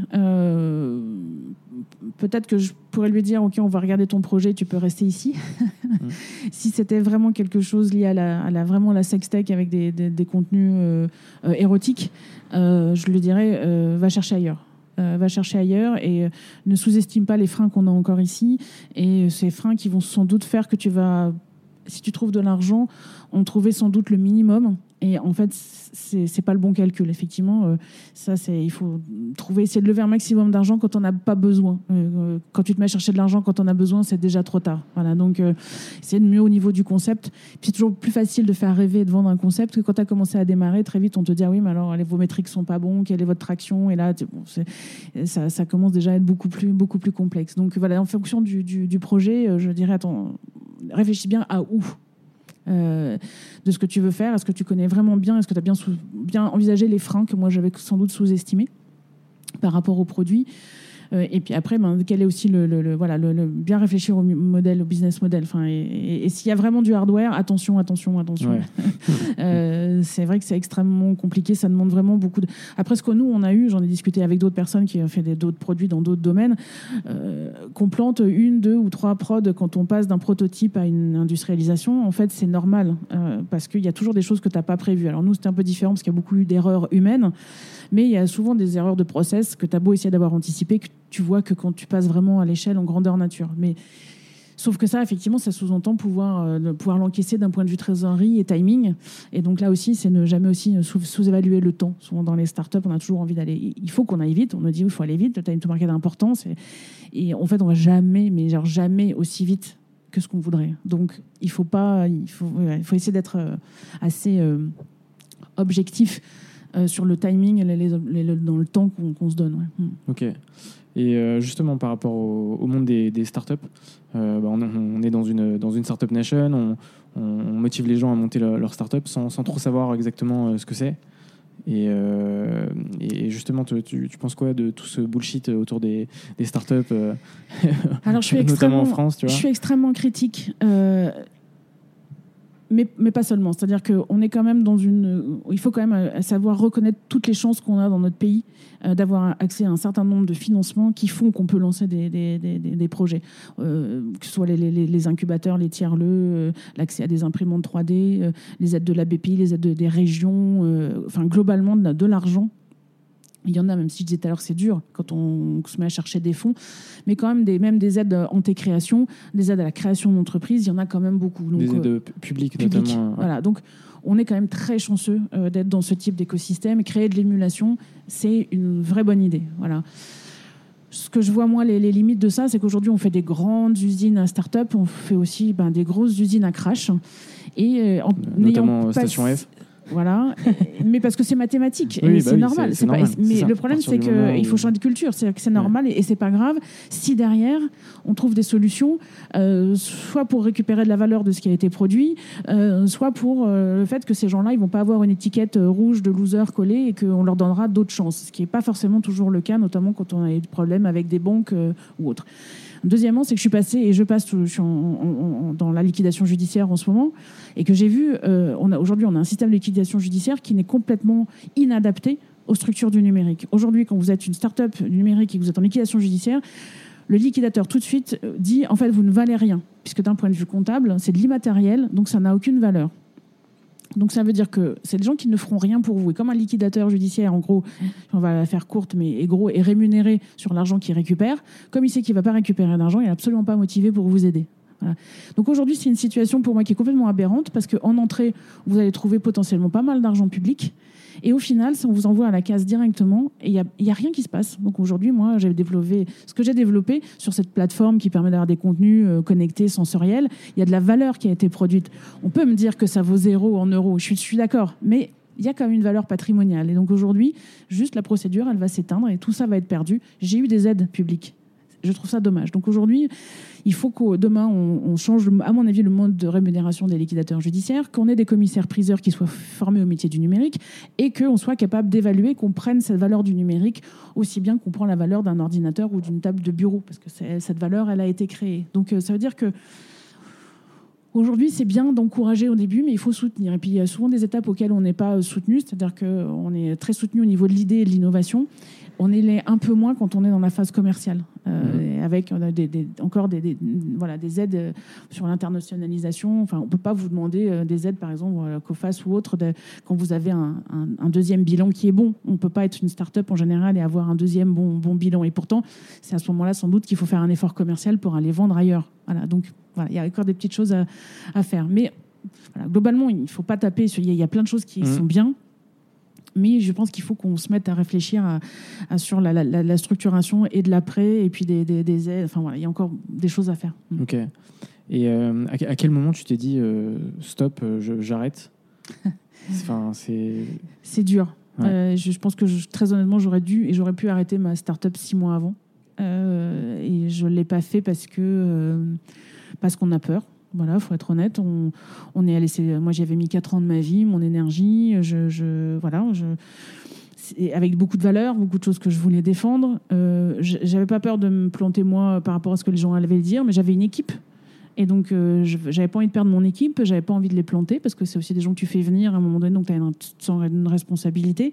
peut-être que je pourrais lui dire, OK, on va regarder ton projet, tu peux rester ici. Mm. si c'était vraiment quelque chose lié à la, à la vraiment la sextech avec des, des, contenus euh, euh, érotiques, euh, je lui dirais, va chercher ailleurs. va chercher ailleurs et ne sous-estime pas les freins qu'on a encore ici. Et ces freins qui vont sans doute faire que tu vas, si tu trouves de l'argent, en trouver sans doute le minimum et en fait, c'est pas le bon calcul. Effectivement, euh, ça, c'est il faut trouver, essayer de lever un maximum d'argent quand on n'a pas besoin. Euh, euh, quand tu te mets à chercher de l'argent quand on a besoin, c'est déjà trop tard. Voilà. Donc, c'est de mieux au niveau du concept. Puis c'est toujours plus facile de faire rêver et de vendre un concept que quand tu as commencé à démarrer, très vite, on te dit ah oui, mais alors vos métriques sont pas bons, quelle est votre traction? Et là, bon, ça, commence déjà à être beaucoup plus, beaucoup plus complexe. Donc voilà, en fonction du, du, du projet, je dirais attends, réfléchis bien à où euh, de ce que tu veux faire. Est-ce que tu connais vraiment bien Est-ce que tu as bien, bien envisagé les freins que moi j'avais sans doute sous-estimés par rapport au produit? Et puis après, ben, quel est aussi le, voilà, le, bien réfléchir au modèle, au business model. Enfin, et, s'il y a vraiment du hardware, attention, attention, attention. Euh, c'est vrai que c'est extrêmement compliqué. Ça demande vraiment beaucoup de. Après, ce que nous on a eu, j'en ai discuté avec d'autres personnes qui ont fait d'autres produits dans d'autres domaines, euh, qu'on plante une, deux ou trois prods quand on passe d'un prototype à une industrialisation. En fait, c'est normal parce qu'il y a toujours des choses que tu n'as pas prévues. Alors nous, c'était un peu différent parce qu'il y a beaucoup eu d'erreurs humaines, mais il y a souvent des erreurs de process que tu as beau essayer d'avoir anticipé, que tu vois que quand tu passes vraiment à l'échelle en grandeur nature. Mais Sauf que ça, effectivement, ça sous-entend pouvoir, euh, pouvoir l'encaisser d'un point de vue trésorerie et timing. Et donc là aussi, c'est ne jamais aussi sous- sous-évaluer le temps. Souvent dans les startups, on a toujours envie d'aller. Il faut qu'on aille vite. On nous dit il faut aller vite. Le time to market est important. Et en fait, on va jamais, mais genre jamais aussi vite que ce qu'on voudrait. Donc il faut pas. Il faut, essayer d'être euh, assez euh, objectif euh, sur le timing et les- les- les- dans le temps qu'on qu'on se donne. ouais. Mm. Ok. Et euh, justement, par rapport au, au monde des, des startups, euh, bah, on, on est dans une, dans une startup nation, on, on- on motive les gens à monter leur, leur startup sans, sans trop savoir exactement ce que c'est. Et, euh, et justement, tu, tu- tu penses quoi de tout ce bullshit autour des, des startups, Alors je suis notamment en France, tu Je vois suis extrêmement critique, euh, mais, mais pas seulement. C'est-à-dire qu'on est quand même dans une. Il faut quand même euh, savoir reconnaître toutes les chances qu'on a dans notre pays euh, d'avoir accès à un certain nombre de financements qui font qu'on peut lancer des, des, des- des- projets. Euh, que ce soit les, les- les incubateurs, les tiers-le, euh, l'accès à des imprimantes 3D, euh, les aides de la BPI, les aides de- des régions, euh, enfin globalement de l'argent. Il y en a, même si je disais tout à l'heure, c'est dur quand on se met à chercher des fonds, mais quand même des, même des aides en création, des aides à la création d'entreprises, il y en a quand même beaucoup. Donc, Des euh, aides pu- publiques, public. notamment. euh. Voilà, donc on est quand même très chanceux euh, d'être dans ce type d'écosystème. Et créer de l'émulation, c'est une vraie bonne idée. Voilà. Ce que je vois, moi, les, les limites de ça, c'est qu'aujourd'hui, on fait des grandes usines à start-up, on fait aussi ben, des grosses usines à crash. Et euh, en Notamment euh, pas- Station F. Voilà, mais parce que c'est mathématique Oui, bah c'est oui, normal. c'est- pas- normal, mais ça. le problème, c'est qu'il faut où- changer de culture. C'est que c'est normal et, et c'est pas grave si derrière on trouve des solutions, euh, soit pour récupérer de la valeur de ce qui a été produit, euh, soit pour euh, le fait que ces gens-là, ils vont pas avoir une étiquette euh, rouge de loser collée et qu'on leur donnera d'autres chances, ce qui n'est pas forcément toujours le cas, notamment quand on a des problèmes avec des banques euh, ou autres. Deuxièmement, c'est que je suis passée et je passe, je suis dans la liquidation judiciaire en ce moment, et que j'ai vu, euh, aujourd'hui, on a un système de liquidation judiciaire qui n'est complètement inadapté aux structures du numérique. Aujourd'hui, quand vous êtes une start-up numérique et que vous êtes en liquidation judiciaire, le liquidateur tout de suite euh, dit en fait vous ne valez rien, puisque d'un point de vue comptable, c'est de l'immatériel, donc ça n'a aucune valeur. Donc ça veut dire que c'est des gens qui ne feront rien pour vous. Et comme un liquidateur judiciaire, en gros, on va la faire courte, mais gros, est rémunéré sur l'argent qu'il récupère, comme il sait qu'il ne va pas récupérer d'argent, il n'est absolument pas motivé pour vous aider. Donc aujourd'hui, c'est une situation pour moi qui est complètement aberrante, parce qu'en entrée, vous allez trouver potentiellement pas mal d'argent public. Et au final, on vous envoie à la case directement et il n'y a, y a rien qui se passe. Donc aujourd'hui, moi, j'ai développé ce que j'ai développé sur cette plateforme qui permet d'avoir des contenus euh, connectés, sensoriels. Il y a de la valeur qui a été produite. On peut me dire que ça vaut zéro en euros. Je suis, je suis d'accord. Mais il y a quand même une valeur patrimoniale. Et donc aujourd'hui, juste la procédure, elle va s'éteindre et tout ça va être perdu. J'ai eu des aides publiques. Je trouve ça dommage. Donc aujourd'hui, il faut que demain, on, change, à mon avis, le mode de rémunération des liquidateurs judiciaires, qu'on ait des commissaires-priseurs qui soient formés au métier du numérique et qu'on soit capable d'évaluer, qu'on prenne cette valeur du numérique aussi bien qu'on prend la valeur d'un ordinateur ou d'une table de bureau, parce que cette valeur, elle a été créée. Donc euh, ça veut dire que Aujourd'hui, c'est bien d'encourager au début, mais il faut soutenir. Et puis, il y a souvent des étapes auxquelles on n'est pas soutenu, c'est-à-dire qu'on est très soutenu au niveau de l'idée et de l'innovation. On est les un peu moins quand on est dans la phase commerciale, euh, et avec on a des- des- encore des, des- voilà, des aides euh, sur l'internationalisation. Enfin, on ne peut pas vous demander euh, des aides, par exemple, COFAS ou autre, de- quand vous avez un, un- un deuxième bilan qui est bon. On ne peut pas être une start-up en général et avoir un deuxième bon, bon bilan. Et pourtant, c'est à ce moment-là sans doute qu'il faut faire un effort commercial pour aller vendre ailleurs. Voilà, donc voilà, il y a encore des petites choses à, à faire. Mais voilà, globalement, il ne faut pas taper. sur- Il y, a- il y a plein de choses qui Mhm. sont bien. Mais je pense qu'il faut qu'on se mette à réfléchir à- à- sur la, la- la- la structuration et de l'après, et puis des, des, des aides. Enfin voilà, il y a encore des choses à faire. Mm. Ok. Et euh, à, quel moment tu t'es dit euh, stop, euh, j'arrête Enfin, c'est. C'est dur. Ouais. Euh, je, je pense que je- très honnêtement, j'aurais dû et j'aurais pu arrêter ma start-up six mois avant. Et je ne l'ai pas fait parce que parce qu'on a peur. Voilà, faut être honnête. On, on est allé. Moi, j'avais mis quatre ans de ma vie, mon énergie. Je, je voilà, je avec beaucoup de valeurs, beaucoup de choses que je voulais défendre. Euh, j'avais pas peur de me planter moi par rapport à ce que les gens allaient dire, mais j'avais une équipe. Et donc, euh, j'avais pas envie de perdre mon équipe, j'avais pas envie de les planter parce que c'est aussi des gens que tu fais venir à un moment donné, donc tu as une, une responsabilité.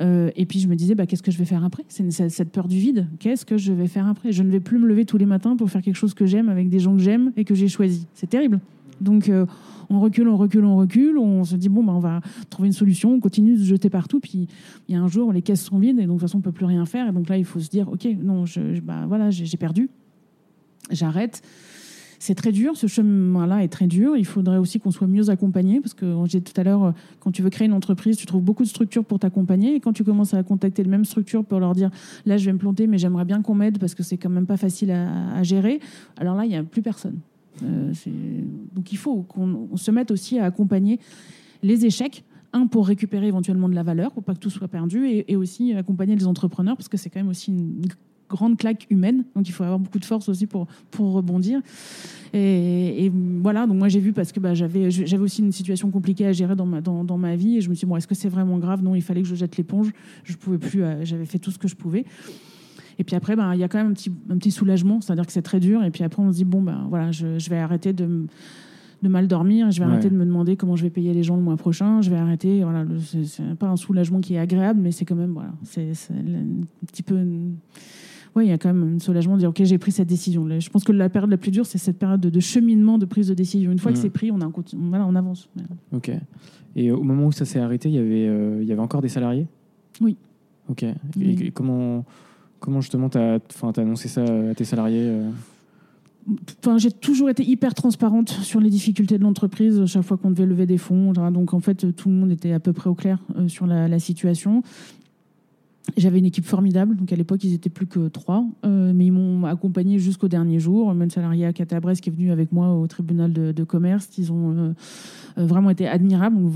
Euh, et puis je me disais, bah, qu'est-ce que je vais faire après? C'est cette peur du vide. Qu'est-ce que je vais faire après? Je ne vais plus me lever tous les matins pour faire quelque chose que j'aime avec des gens que j'aime et que j'ai choisi. C'est terrible. Donc euh, on recule, on recule, on recule. On se dit, bon, bah, on va trouver une solution, on continue de se jeter partout. Puis il y a un jour, les caisses sont vides et donc de toute façon, on peut plus rien faire. Et donc là, il faut se dire, ok, non, je, bah, voilà, j'ai perdu. J'arrête. C'est très dur, ce chemin-là est très dur. Il faudrait aussi qu'on soit mieux accompagné, parce que j'ai tout à l'heure, quand tu veux créer une entreprise, tu trouves beaucoup de structures pour t'accompagner, et quand tu commences à contacter les mêmes structures pour leur dire, là, je vais me planter, mais j'aimerais bien qu'on m'aide parce que c'est quand même pas facile à, gérer, alors là, il n'y a plus personne. Euh, donc il faut qu'on se mette aussi à accompagner les échecs un pour récupérer éventuellement de la valeur, pour pas que tout soit perdu, et, aussi accompagner les entrepreneurs, parce que c'est quand même aussi une grande claque humaine, donc il faut avoir beaucoup de force aussi pour, pour rebondir. Et, voilà, donc moi j'ai vu parce que bah, j'avais, j'avais aussi une situation compliquée à gérer dans ma, dans, dans ma vie, et je me suis dit, bon, est-ce que c'est vraiment grave? Non, il fallait que je jette l'éponge, je pouvais plus, euh, j'avais fait tout ce que je pouvais. Et puis après, ben, il y a quand même un petit, un petit soulagement, c'est-à-dire que c'est très dur, et puis après on se dit, bon, ben voilà, je, je vais arrêter de de mal dormir. Je vais arrêter de me demander comment je vais payer les gens le mois prochain. Je vais arrêter. Voilà, c'est pas un soulagement qui est agréable, mais c'est quand même voilà, c'est un petit peu. Oui, il y a quand même un soulagement de dire ok, j'ai pris cette décision. Je pense que la période la plus dure, c'est cette période de, cheminement, de prise de décision. Une fois que c'est pris, on a voilà, on avance. Ok. Et au moment où ça s'est arrêté, il y avait euh, il y avait encore des salariés? Oui. Ok. Et, comment comment justement tu as, as annoncé ça à tes salariés euh? Enfin, j'ai toujours été hyper transparente sur les difficultés de l'entreprise chaque fois qu'on devait lever des fonds. Donc en fait, tout le monde était à peu près au clair euh, sur la, situation. J'avais une équipe formidable, donc à l'époque ils étaient plus que trois, euh, mais ils m'ont accompagné jusqu'au dernier jour. Même salarié à qui est venu avec moi au tribunal de, commerce, ils euh, vraiment été admirables. Donc,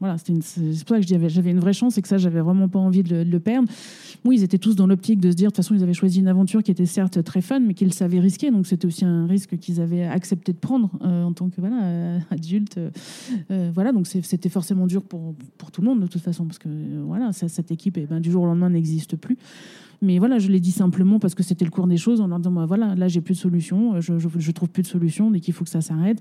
voilà, c'est pour ça que j'avais une vraie chance et que ça j'avais vraiment pas envie de le perdre oui, ils étaient tous dans l'optique de se dire, de toute façon, ils avaient choisi une aventure qui était certes très fun, mais qu'ils savaient risquer. Donc c'était aussi un risque qu'ils avaient accepté de prendre euh, en tant que voilà, euh, adulte. Euh, voilà, donc c'était forcément dur pour, pour tout le monde de toute façon, parce que voilà, cette équipe, eh ben, du jour au lendemain, n'existe plus. Mais voilà, je l'ai dit simplement parce que c'était le cours des choses en leur disant, bah, voilà, là, j'ai plus de solution, je, je, trouve plus de solution, donc il faut que ça s'arrête.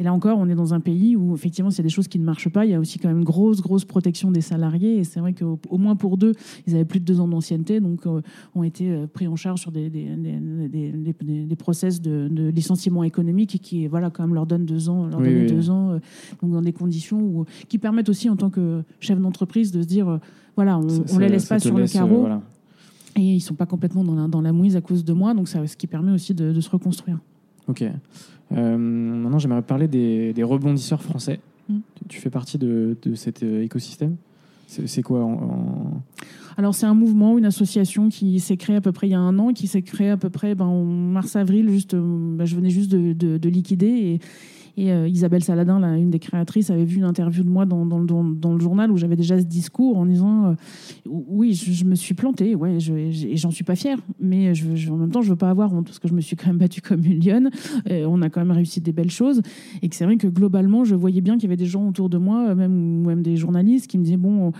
Et là encore, on est dans un pays où effectivement, s'il y a des choses qui ne marchent pas, il y a aussi quand même une grosse, grosse protection des salariés. Et c'est vrai qu'au moins pour deux, ils avaient plus de deux ans d'ancienneté, donc euh, ont été euh, pris en charge sur des, des, des, des, process de, licenciement économique qui, voilà, quand même leur donnent deux ans, leur deux ans, euh, donc dans des conditions où, qui permettent aussi en tant que chef d'entreprise de se dire, voilà, on, ne les laisse pas sur le carreau. Et ils sont pas complètement dans la, dans la mouise à cause de moi, donc ça, ce qui permet aussi de, de se reconstruire. Ok. Euh, maintenant, j'aimerais parler des, rebondisseurs français. Mm. Tu, fais partie de, cet euh, écosystème? C'est quoi en, Alors c'est un mouvement, une association qui s'est créée à peu près il y a un an, qui s'est créée à peu près ben, en mars-avril. Juste, euh, ben, je venais juste de, de liquider et et euh, Isabelle Saladin, une des créatrices, avait vu une interview de moi dans, le journal où j'avais déjà ce discours en disant euh, Oui, je, me suis plantée, ouais, et j'en suis pas fière, mais je, en même temps, je veux pas avoir honte parce que je me suis quand même battue comme une lionne. on a quand même réussi des belles choses. Et que c'est vrai que globalement, je voyais bien qu'il y avait des gens autour de moi, même, même des journalistes, qui me disaient Bon, on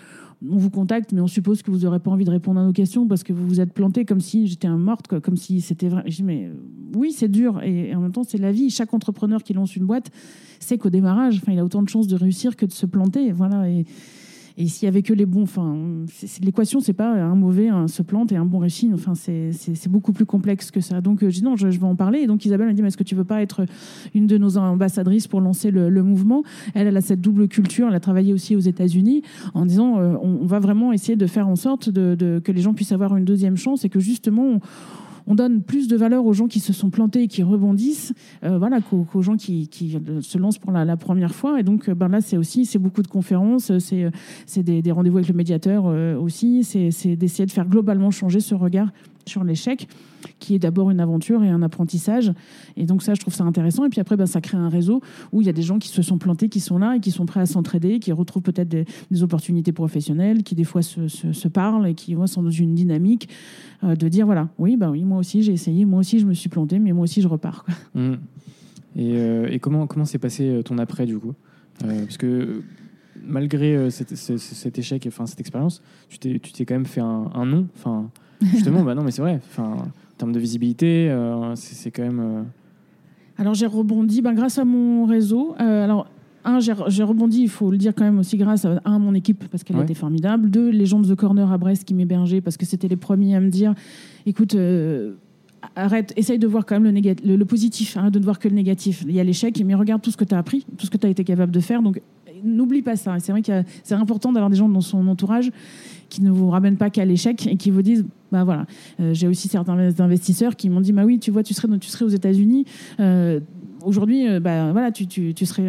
vous contacte, mais on suppose que vous n'aurez pas envie de répondre à nos questions parce que vous vous êtes planté comme si j'étais un morte, comme si c'était vrai. Je dis, mais euh, oui, c'est dur. Et, en même temps, c'est la vie. Chaque entrepreneur qui lance une boîte sait qu'au démarrage, il a autant de chances de réussir que de se planter. Voilà. Et, et s'il y avait que les bons, enfin, l'équation, c'est pas un mauvais se plante et un bon réussit. Enfin, c'est beaucoup plus complexe que ça. Donc, euh, je dis non, je, vais en parler. Et donc, Isabelle m'a dit, mais est-ce que tu veux pas être une de nos ambassadrices pour lancer le, mouvement? Elle, elle a cette double culture. Elle a travaillé aussi aux États-Unis en disant, euh, on, va vraiment essayer de faire en sorte que les gens puissent avoir une deuxième chance et que justement, donne plus de valeur aux gens qui se sont plantés et qui rebondissent, euh, voilà, qu'aux, gens qui, se lancent pour la, première fois. Et donc, euh, ben là, c'est aussi c'est beaucoup de conférences, c'est, c'est des, rendez-vous avec le médiateur euh, aussi, c'est d'essayer de faire globalement changer ce regard sur l'échec, qui est d'abord une aventure et un apprentissage. Et donc ça, je trouve ça intéressant. Et puis après, ben, ça crée un réseau où il y a des gens qui se sont plantés, qui sont là et qui sont prêts à s'entraider, qui retrouvent peut-être des, opportunités professionnelles, qui des fois se, parlent et qui sont dans une dynamique euh, de dire, voilà, oui, bah oui, moi aussi j'ai essayé, moi aussi je me suis planté, mais moi aussi je repars. Mmh. Et, euh, et, comment comment s'est passé euh, ton après du coup? Parce que malgré cet, cet, échec, enfin cette expérience, tu t'es, quand même fait un, un nom. Enfin, Justement, bah non, mais c'est vrai. Enfin, en termes de visibilité, euh, c'est quand même. Euh, alors j'ai rebondi ben, grâce à mon réseau. Euh, alors un, j'ai rebondi, il faut le dire quand même aussi grâce à un, mon équipe parce qu'elle était formidable. Deux, les gens de The Corner à Brest qui m'hébergeaient parce que c'était les premiers à me dire, écoute. arrête, essaye de voir quand même le, le, positif, arrête de ne voir que le négatif. Il y a l'échec, mais regarde tout ce que tu as appris, tout ce que tu as été capable de faire. Donc n'oublie pas ça. C'est vrai que c'est important d'avoir des gens dans son entourage qui ne vous ramènent pas qu'à l'échec et qui vous disent bah voilà euh, j'ai aussi certains investisseurs qui m'ont dit bah oui tu vois tu serais tu serais aux États-Unis euh, aujourd'hui, euh, bah, voilà, tu, tu, serais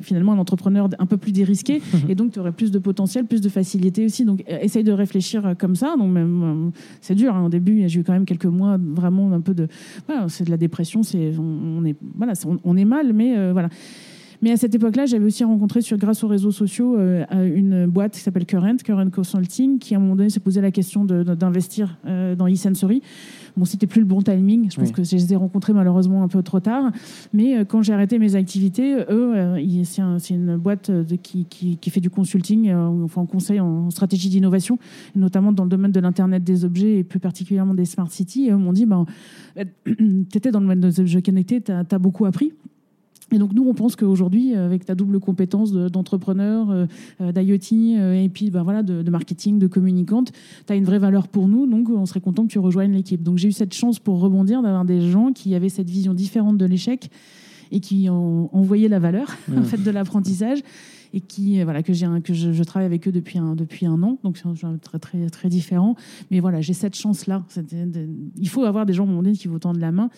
finalement un entrepreneur un peu plus dérisqué et donc tu aurais plus de potentiel, plus de facilité aussi. Donc essaye de réfléchir comme ça. Donc même c'est dur. Hein, au début, j'ai eu quand même quelques mois vraiment un peu de, voilà, c'est de la dépression. C'est on, est voilà, on, est mal, mais voilà. Mais à cette époque-là, j'avais aussi rencontré sur, grâce aux réseaux sociaux euh, une boîte qui s'appelle Current, Current Consulting, qui à un moment donné s'est posé la question d'investir euh, dans e-sensory. Bon, c'était plus le bon timing. Je pense que je les ai rencontrés malheureusement un peu trop tard. Mais euh, quand j'ai arrêté mes activités, eux, c'est une boîte de, qui, qui, qui, fait du consulting, enfin, en conseil en stratégie d'innovation, notamment dans le domaine de l'Internet des objets et plus particulièrement des smart cities. Et eux m'ont dit, ben, tu étais dans le domaine des objets connectés, tu as, as beaucoup appris. Et donc nous, on pense qu'aujourd'hui, avec ta double compétence d'entrepreneur, euh, euh, d'IoT euh, et puis ben voilà, de, marketing, de communicante, tu as une vraie valeur pour nous. Donc on serait content que tu rejoignes l'équipe. Donc j'ai eu cette chance pour rebondir d'avoir des gens qui avaient cette vision différente de l'échec et qui ont, envoyé la valeur en fait, de l'apprentissage et qui voilà que j'ai que je, travaille avec eux depuis un depuis un an donc c'est très très très différent mais voilà j'ai cette chance là il faut avoir des gens au qui vous tendent la main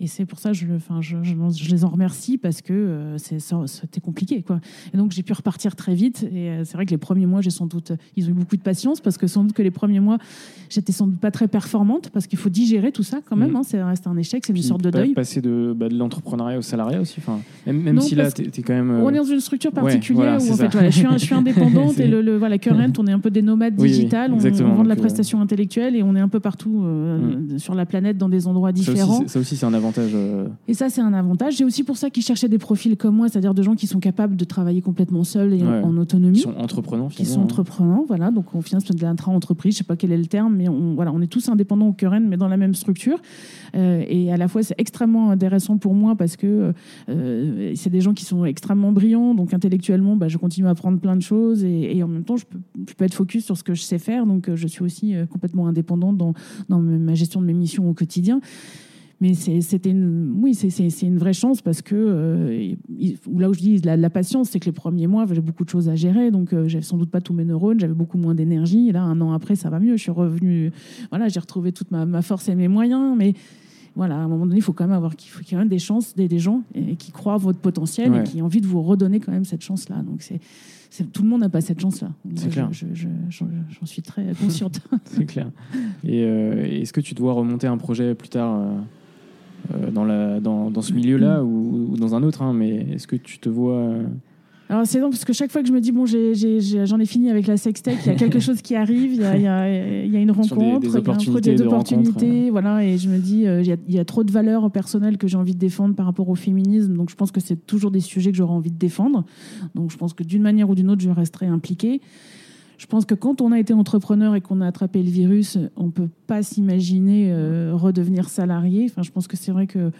et c'est pour ça que je, enfin, je, je, les en remercie parce que euh, c'était compliqué. Quoi. Et donc j'ai pu repartir très vite. Et euh, c'est vrai que les premiers mois, j'ai sans doute, ils ont eu beaucoup de patience parce que sans doute que les premiers mois, j'étais sans doute pas très performante parce qu'il faut digérer tout ça quand même. Mm. Hein, c'est reste un échec, c'est une sorte de deuil. Passer de, bah, de l'entrepreneuriat au salariat aussi. Enfin, même, si là, tu es, quand même. On est dans une structure particulière où en fait, voilà, je, suis je suis indépendante et le, le, voilà, Current, on est un peu des nomades digitales. on, vend de la prestation intellectuelle et on est un peu partout euh, mm. sur la planète dans des endroits différents. Ça aussi, c'est un avantage. Et ça, c'est un avantage. C'est aussi pour ça qu'ils cherchaient des profils comme moi, c'est-à-dire de gens qui sont capables de travailler complètement seuls et en, autonomie. Qui sont entreprenants, Qui sont entreprenants, voilà. Donc, on finance de l'intra-entreprise, je sais pas quel est le terme, mais on, voilà, on est tous indépendants au Curren, mais dans la même structure. Euh, et à la fois, c'est extrêmement intéressant pour moi parce que euh, c'est des gens qui sont extrêmement brillants. Donc, intellectuellement, bah, je continue à apprendre plein de choses et, en même temps, je peux, je peux, être focus sur ce que je sais faire. Donc, euh, je suis aussi complètement indépendante dans, dans ma gestion de mes missions au quotidien. Mais c'était une, oui, c'est une vraie chance parce que euh, là où je dis la, la patience, c'est que les premiers mois, j'avais beaucoup de choses à gérer, donc euh, j'avais sans doute pas tous mes neurones, j'avais beaucoup moins d'énergie. Et là, un an après, ça va mieux. Je suis revenue, voilà, j'ai retrouvé toute ma, force et mes moyens, mais voilà, à un moment donné, il faut quand même avoir qu'il faut y ait des chances, des, des gens et, qui croient à votre potentiel et qui ont envie de vous redonner quand même cette chance-là. Donc c'est tout le monde n'a pas cette chance-là. C'est clair. J'en suis très consciente. c'est clair. Et euh, est-ce que tu dois remonter un projet plus tard euh, dans, la, dans, dans ce milieu-là ou, dans un autre, hein, mais est-ce que tu te vois euh, alors c'est long parce que chaque fois que je me dis bon j'en ai, fini avec la sextech, il y a quelque chose qui arrive, il y a, il y a, il y a une rencontre, des, opportunités, des opportunités, voilà et je me dis euh, il y, a, il y a trop de valeurs personnelles que j'ai envie de défendre par rapport au féminisme, donc je pense que c'est toujours des sujets que j'aurais envie de défendre, donc je pense que d'une manière ou d'une autre je resterai impliquée. Je pense que quand on a été entrepreneur et qu'on a attrapé le virus, on ne peut pas s'imaginer euh, redevenir salarié. Enfin, je pense que c'est vrai que,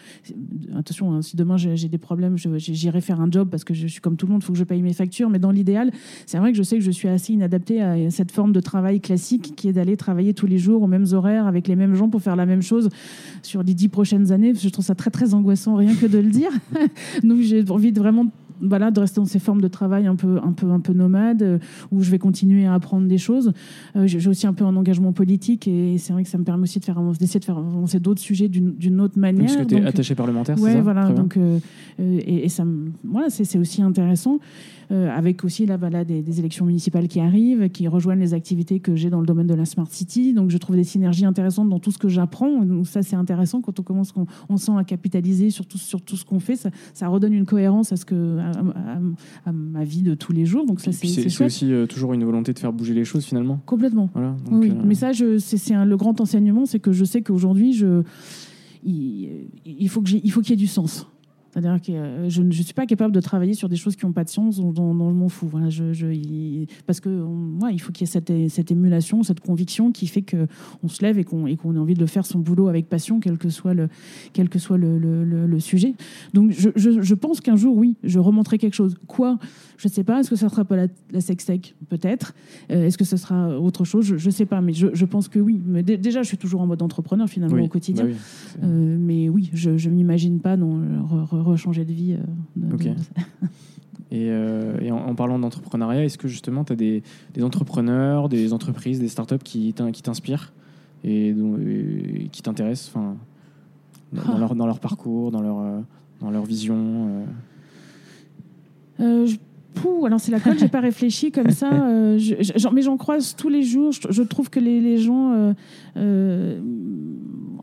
attention, hein, si demain j'ai des problèmes, j'irai faire un job parce que je suis comme tout le monde, il faut que je paye mes factures. Mais dans l'idéal, c'est vrai que je sais que je suis assez inadaptée à cette forme de travail classique qui est d'aller travailler tous les jours aux mêmes horaires avec les mêmes gens pour faire la même chose sur les dix prochaines années. Je trouve ça très très angoissant rien que de le dire. Donc j'ai envie de vraiment voilà, de rester dans ces formes de travail un peu, un peu, un peu nomades, euh, où je vais continuer à apprendre des choses. Euh, j'ai aussi un peu un engagement politique et c'est vrai que ça me permet aussi de faire d'essayer de faire avancer d'autres sujets d'une autre manière. Parce que tu es attaché parlementaire, c'est ça? voilà. Donc, euh, et, et, ça, voilà, c'est aussi intéressant. Euh, avec aussi là, voilà, des, élections municipales qui arrivent, qui rejoignent les activités que j'ai dans le domaine de la Smart City. Donc je trouve des synergies intéressantes dans tout ce que j'apprends. Donc ça, c'est intéressant quand on commence, on, on sent à capitaliser sur tout, sur tout ce qu'on fait. Ça, ça, redonne une cohérence à, ce que, à, ma vie de tous les jours. Donc ça, c'est aussi euh, toujours une volonté de faire bouger les choses finalement. Complètement. Voilà, oui, euh, mais ça, c'est le grand enseignement, c'est que je sais qu'aujourd'hui, je il, il faut qu'il y ait du sens. C'est-à-dire que euh, je ne suis pas capable de travailler sur des choses qui n'ont pas de sens dont, dont, je m'en fous. Voilà, je, je, parce que ouais, il faut qu'il y ait cette, cette, émulation, cette conviction qui fait qu'on se lève et qu'on qu ait envie de faire son boulot avec passion, quel que soit le, quel que soit le, le, le, sujet. Donc je, je pense qu'un jour, oui, je remonterai quelque chose. Quoi? Je ne sais pas. Est-ce que ça sera pas la, la sextech Peut-être. Euh, est-ce que ce sera autre chose? Je ne sais pas. Mais je, pense que oui. Mais déjà, je suis toujours en mode entrepreneur finalement au quotidien. Bah euh, mais oui, je ne m'imagine pas dans rechanger de vie. Euh. Et, euh, et en, en parlant d'entrepreneuriat, est-ce que justement tu as des, des entrepreneurs, des entreprises, des startups qui t'in- qui t'inspirent et, qui t'intéressent enfin, dans, dans Ah. leur, dans leur parcours, dans leur, euh, dans leur vision euh? Je- Pouh, alors c'est la colle, j'ai pas réfléchi comme ça, euh, je- je- j'en- mais j'en croise tous les jours. Je, je trouve que les, les gens, euh, euh,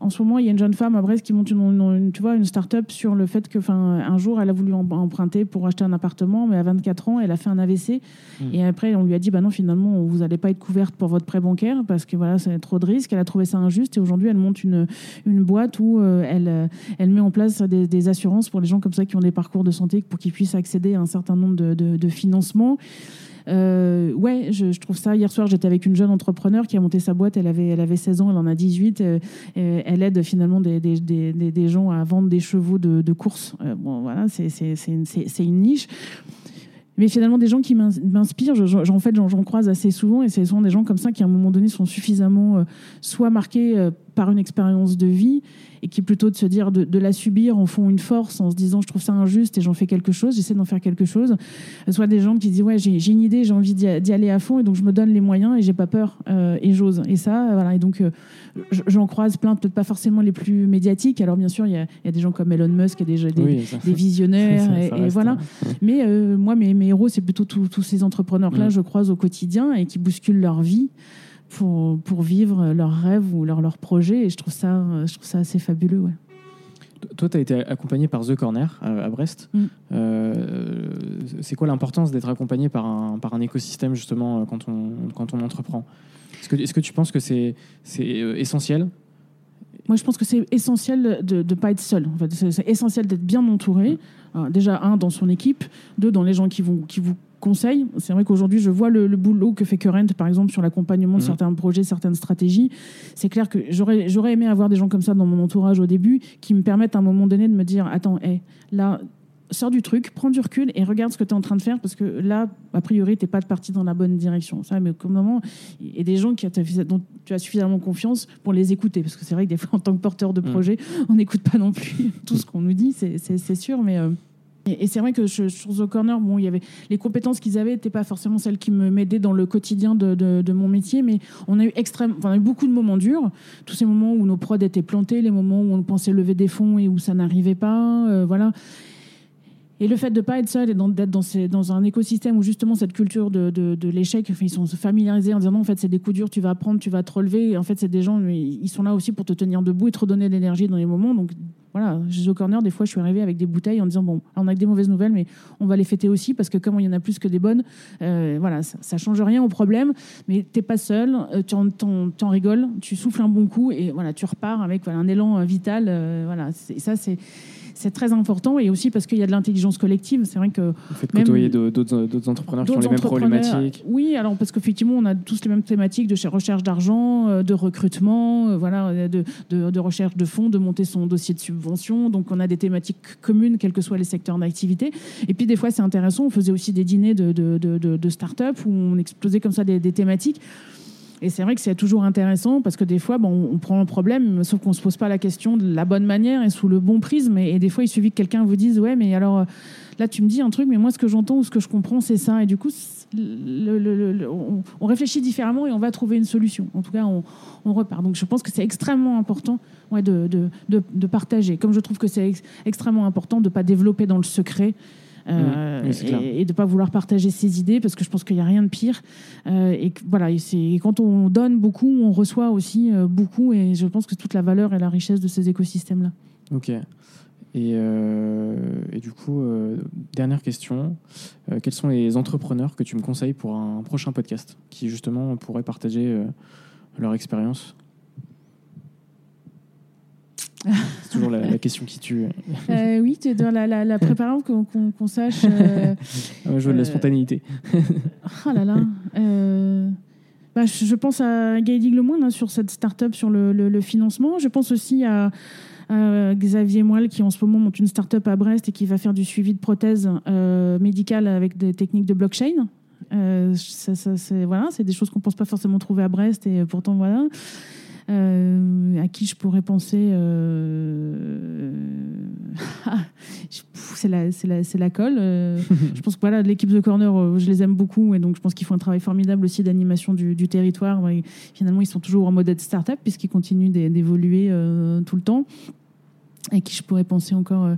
en ce moment, il y a une jeune femme à Brest qui monte une, une- une- tu vois, une start-up sur le fait que, enfin, un jour, elle a voulu em- emprunter pour acheter un appartement, mais à 24 ans, elle a fait un AVC. Mm. Et après, on lui a dit, bah non, finalement, vous n'allez pas être couverte pour votre prêt bancaire parce que voilà, c'est trop de risques. Elle a trouvé ça injuste et aujourd'hui, elle monte une, une boîte où euh, elle, euh, elle met en place des, des assurances pour les gens comme ça qui ont des parcours de santé pour qu'ils puissent accéder à un certain nombre de, de, de financements. Euh, ouais, je, trouve ça. Hier soir, j'étais avec une jeune entrepreneur qui a monté sa boîte. Elle avait, elle avait 16 ans, elle en a 18. euh, euh, elle aide finalement des, des, des, des- gens à vendre des chevaux de, course. Euh, bon, voilà, c'est une, une niche. Mais finalement, des gens qui m'ins- m'inspirent, en fait, j'en croise assez souvent, et c'est souvent des gens comme ça qui, à un moment donné, sont suffisamment euh, soit marqués euh, par une expérience de vie, et qui, plutôt de se dire de, de la subir, en font une force en se disant je trouve ça injuste et j'en fais quelque chose, j'essaie d'en faire quelque chose. Euh, Soit des gens qui disent ouais, j'ai une idée, j'ai envie d'y aller à fond, et donc je me donne les moyens et j'ai pas peur, euh, et j'ose. Et ça, euh, voilà, et donc euh, j'en croise plein, peut-être pas forcément les plus médiatiques. Alors, bien sûr, il y, a- il y a des gens comme Elon Musk, et des, des, Oui, ça- des visionnaires, ça- et, ça et reste, voilà. Mais euh, moi, mes, mes héros, c'est plutôt tous ces entrepreneurs-là, Mm. je croise au quotidien et qui bousculent leur vie pour, pour vivre leurs rêves ou leurs leurs projets. Et je trouve ça, je trouve ça assez fabuleux. Ouais. Toi, tu as été accompagné par The Corner à, Brest. Mm. Euh, c'est quoi l'importance d'être accompagné par un, par un écosystème, justement, euh, quand on, quand on entreprend? Est-ce que, est que tu penses que c'est c'est, euh, essentiel? Moi, je pense que c'est essentiel de ne pas être seul. En fait. C'est essentiel d'être bien entouré. Euh, déjà, un, dans son équipe. Deux, dans les gens qui, vont, qui vous conseillent. C'est vrai qu'aujourd'hui, je vois le, le boulot que fait Current, par exemple, sur l'accompagnement de Mhm. certains projets, certaines stratégies. C'est clair que j'aurais j'aurais aimé avoir des gens comme ça dans mon entourage au début qui me permettent à un moment donné de me dire Attends, hé, là. Sors du truc, prends du recul et regarde ce que tu es en train de faire parce que là, a priori, tu n'es pas parti dans la bonne direction. Ça, mais comme moment, il y a des gens qui, dont tu as suffisamment confiance pour les écouter. Parce que c'est vrai que des fois, en tant que porteur de Mm. projet, on n'écoute pas non plus tout ce qu'on nous dit, c'est- c'est c'est sûr. Mais, euh, et, c'est vrai que sur The Corner, bon, il y avait les compétences qu'ils avaient n'étaient pas forcément celles qui m'aidaient dans le quotidien de, mon métier, mais on a eu extrême, on a eu beaucoup de moments durs, tous ces moments où nos prods étaient plantés, les moments où on pensait lever des fonds et où ça n'arrivait pas, euh, voilà. Et le fait de ne pas être seul et d'être dans, un écosystème où justement cette culture de, l'échec, ils sont familiarisés en disant non, en fait, c'est des coups durs, tu vas apprendre, tu vas te relever. En fait, c'est des gens, ils sont là aussi pour te tenir debout et te redonner de l'énergie dans les moments. Voilà, chez The Corner, des fois, je suis arrivée avec des bouteilles en disant bon, on a que des mauvaises nouvelles, mais on va les fêter aussi parce que comme il y en a plus que des bonnes, euh, voilà, ça, ça change rien au problème. Mais t'es pas seul, euh, tu en, rigoles, tu souffles un bon coup et voilà, tu repars avec un élan euh, vital. euh, voilà, ça c'est c'est très important et aussi parce qu'il y a de l'intelligence collective. C'est vrai que Le fait de Même- côtoyer d'autres entrepreneurs qui ont les mêmes problématiques Oui, alors parce qu'effectivement, on a tous les mêmes thématiques de recherche d'argent, euh, de recrutement, euh, voilà, euh, de, de- de recherche de fonds, de monter son dossier de subvention. Donc, on a des thématiques communes, quels que soient les secteurs d'activité. Et puis, des fois, c'est intéressant. On faisait aussi des dîners de, de, de, de- de start-up où on explosait comme ça des, des thématiques. Et c'est vrai que c'est toujours intéressant parce que des fois, bon, on prend un problème, sauf qu'on ne se pose pas la question de la bonne manière et sous le bon prisme. Et, des fois, il suffit que quelqu'un vous dise Ouais, mais alors euh, là, tu me dis un truc, mais moi, ce que j'entends ou ce que je comprends, c'est ça. Et du coup, on, réfléchit différemment et on va trouver une solution. En tout cas, on, repart. Donc, je pense que c'est extrêmement important ouais, de, de, de- partager. Comme je trouve que c'est ex- extrêmement important de ne pas développer dans le secret. Euh, oui, clair. et, et de ne pas vouloir partager ses idées parce que je pense qu'il n'y a rien de pire. Euh, et voilà, et quand on donne beaucoup, on reçoit aussi euh, beaucoup. Et je pense que toute la valeur et la richesse de ces écosystèmes-là. Ok. Et, et du coup, dernière question. Quels sont les entrepreneurs que tu me conseilles pour un prochain podcast qui justement pourraient partager leur expérience C'est toujours la, la question qui tue. Euh, oui, tu dois la, la, la qu'on qu'on sache. euh, Ah, je veux de la Euh, spontanéité. Ah là là. Bah, je pense à Gaël Lemoine hein, sur cette start-up sur le, le- le financement. Je pense aussi à, Xavier Moelle qui en ce moment monte une start-up à Brest et qui va faire du suivi de prothèses euh, médicales avec des techniques de blockchain. Euh, ça, ça, c'est voilà, des choses qu'on pense pas forcément trouver à Brest et pourtant voilà. Euh, à qui je pourrais penser euh, C'est la, la, la colle. Euh, je pense que voilà, l'équipe de corner, euh, je les aime beaucoup et donc je pense qu'ils font un travail formidable aussi d'animation du, du territoire. Et finalement, ils sont toujours en mode start-up puisqu'ils continuent d'é- d'évoluer tout le temps. À qui je pourrais penser encore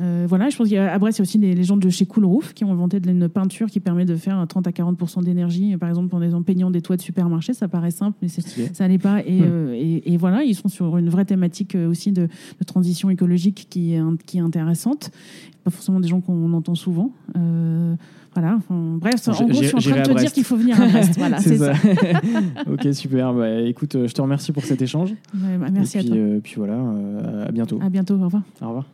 euh, voilà, je pense qu'à Brest, il y a aussi les, les gens de chez Cool Roof qui ont inventé de- une peinture qui permet de faire 30 à 40% d'énergie, par exemple en, en peignant des toits de supermarché. Ça paraît simple, mais ça n'est pas. Et, Hmm. euh, et- et voilà, ils sont sur une vraie thématique euh, aussi de, de transition écologique qui est, qui est intéressante. Pas forcément des gens qu'on entend souvent. Euh, voilà. enfin, bref, en gros, je suis en train de à te dire qu'il faut venir à Brest. Voilà, c'est ça. ok, super. Bah, écoute, je te remercie pour cet échange. Ouais, bah, merci Et à puis, toi. euh, puis voilà, à bientôt. À bientôt. Au revoir. Au revoir.